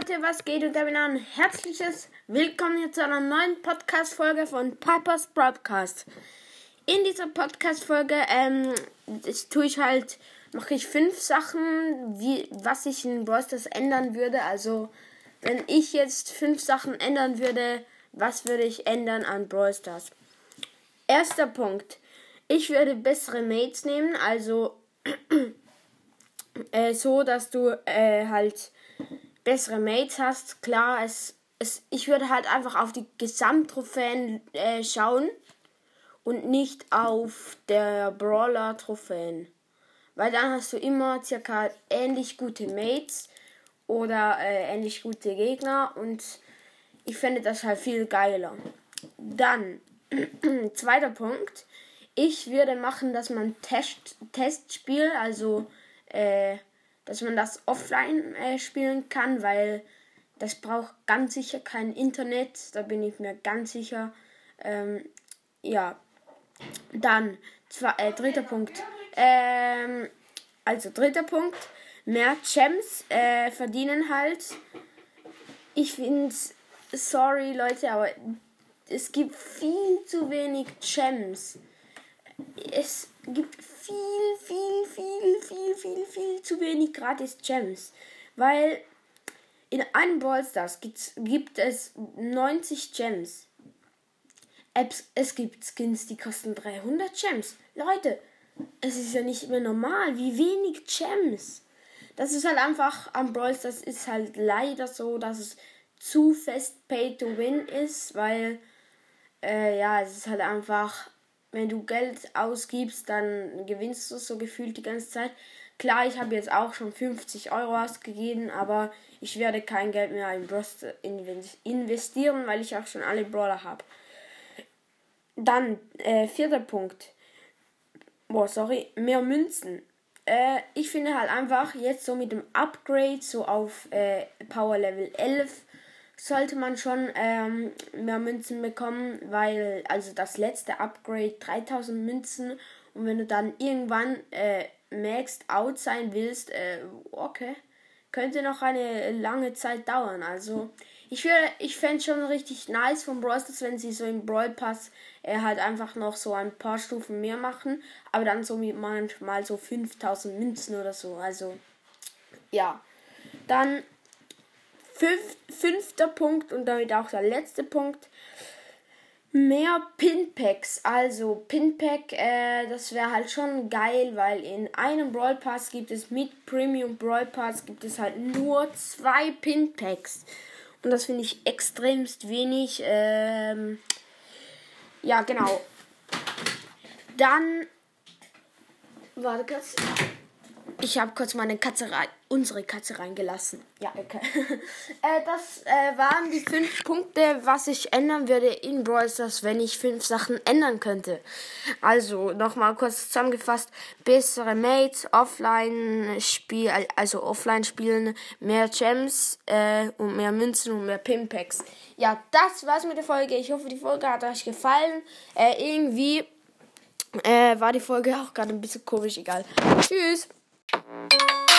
Leute, was geht? Und damit ein herzliches Willkommen hier zu einer neuen Podcast-Folge von Piper's Broadcast. In dieser Podcast-Folge ähm, tue ich halt, mache ich fünf Sachen, wie, was ich in Brawl Stars ändern würde. Also, wenn ich jetzt fünf Sachen ändern würde, was würde ich ändern an Brawl Stars? Erster Punkt. Ich würde bessere Mates nehmen, also äh, so, dass du äh, halt bessere Mates hast. Klar, es, es, ich würde halt einfach auf die Gesamttrophäen äh, schauen und nicht auf der Brawler-Trophäen. Weil dann hast du immer circa ähnlich gute Mates oder äh, ähnlich gute Gegner und ich finde das halt viel geiler. Dann, zweiter Punkt. Ich würde machen, dass man Test, Testspiel, also äh, dass man das offline äh, spielen kann, weil das braucht ganz sicher kein Internet, da bin ich mir ganz sicher. Ähm, ja, dann zwei, äh, dritter Punkt. Ähm, also dritter Punkt, mehr Gems äh, verdienen halt. Ich finde, sorry Leute, aber es gibt viel zu wenig Gems. Es gibt viel, viel, viel, zu wenig gratis Gems. Weil in einem Ballstars gibt es 90 Gems. Es gibt Skins, die kosten 300 Gems. Leute, es ist ja nicht mehr normal, wie wenig Gems. Das ist halt einfach am Brawl das ist halt leider so, dass es zu fest Pay to Win ist, weil äh, ja, es ist halt einfach wenn du Geld ausgibst, dann gewinnst du so gefühlt die ganze Zeit. Klar, ich habe jetzt auch schon 50 Euro ausgegeben, aber ich werde kein Geld mehr in Brust investieren, weil ich auch schon alle Brawler habe. Dann, äh, vierter Punkt. Boah, sorry, mehr Münzen. Äh, ich finde halt einfach jetzt so mit dem Upgrade so auf äh, Power Level 11 sollte man schon ähm, mehr Münzen bekommen, weil also das letzte Upgrade 3000 Münzen und wenn du dann irgendwann äh, maxed out sein willst, äh, okay, könnte noch eine lange Zeit dauern. Also ich würde, ich fände schon richtig nice von Brawl Stars, wenn sie so im Brawl Pass äh, halt einfach noch so ein paar Stufen mehr machen, aber dann so manchmal so 5000 Münzen oder so. Also ja, dann Fünf, fünfter Punkt und damit auch der letzte Punkt. Mehr Pinpacks. Also Pinpack, äh, das wäre halt schon geil, weil in einem Brawl Pass gibt es mit Premium Brawl Pass gibt es halt nur zwei Pinpacks. Und das finde ich extremst wenig. Ähm, ja, genau. Dann. Warte kurz. Ich habe kurz meine Katze rein, unsere Katze reingelassen. Ja, okay. äh, das äh, waren die fünf Punkte, was ich ändern würde in Brawl Stars, wenn ich fünf Sachen ändern könnte. Also, nochmal kurz zusammengefasst. Bessere Mates, offline Spiel, also offline spielen, mehr Gems äh, und mehr Münzen und mehr Pimpacks. Ja, das war's mit der Folge. Ich hoffe, die Folge hat euch gefallen. Äh, irgendwie äh, war die Folge auch gerade ein bisschen komisch, egal. Tschüss. Thank you.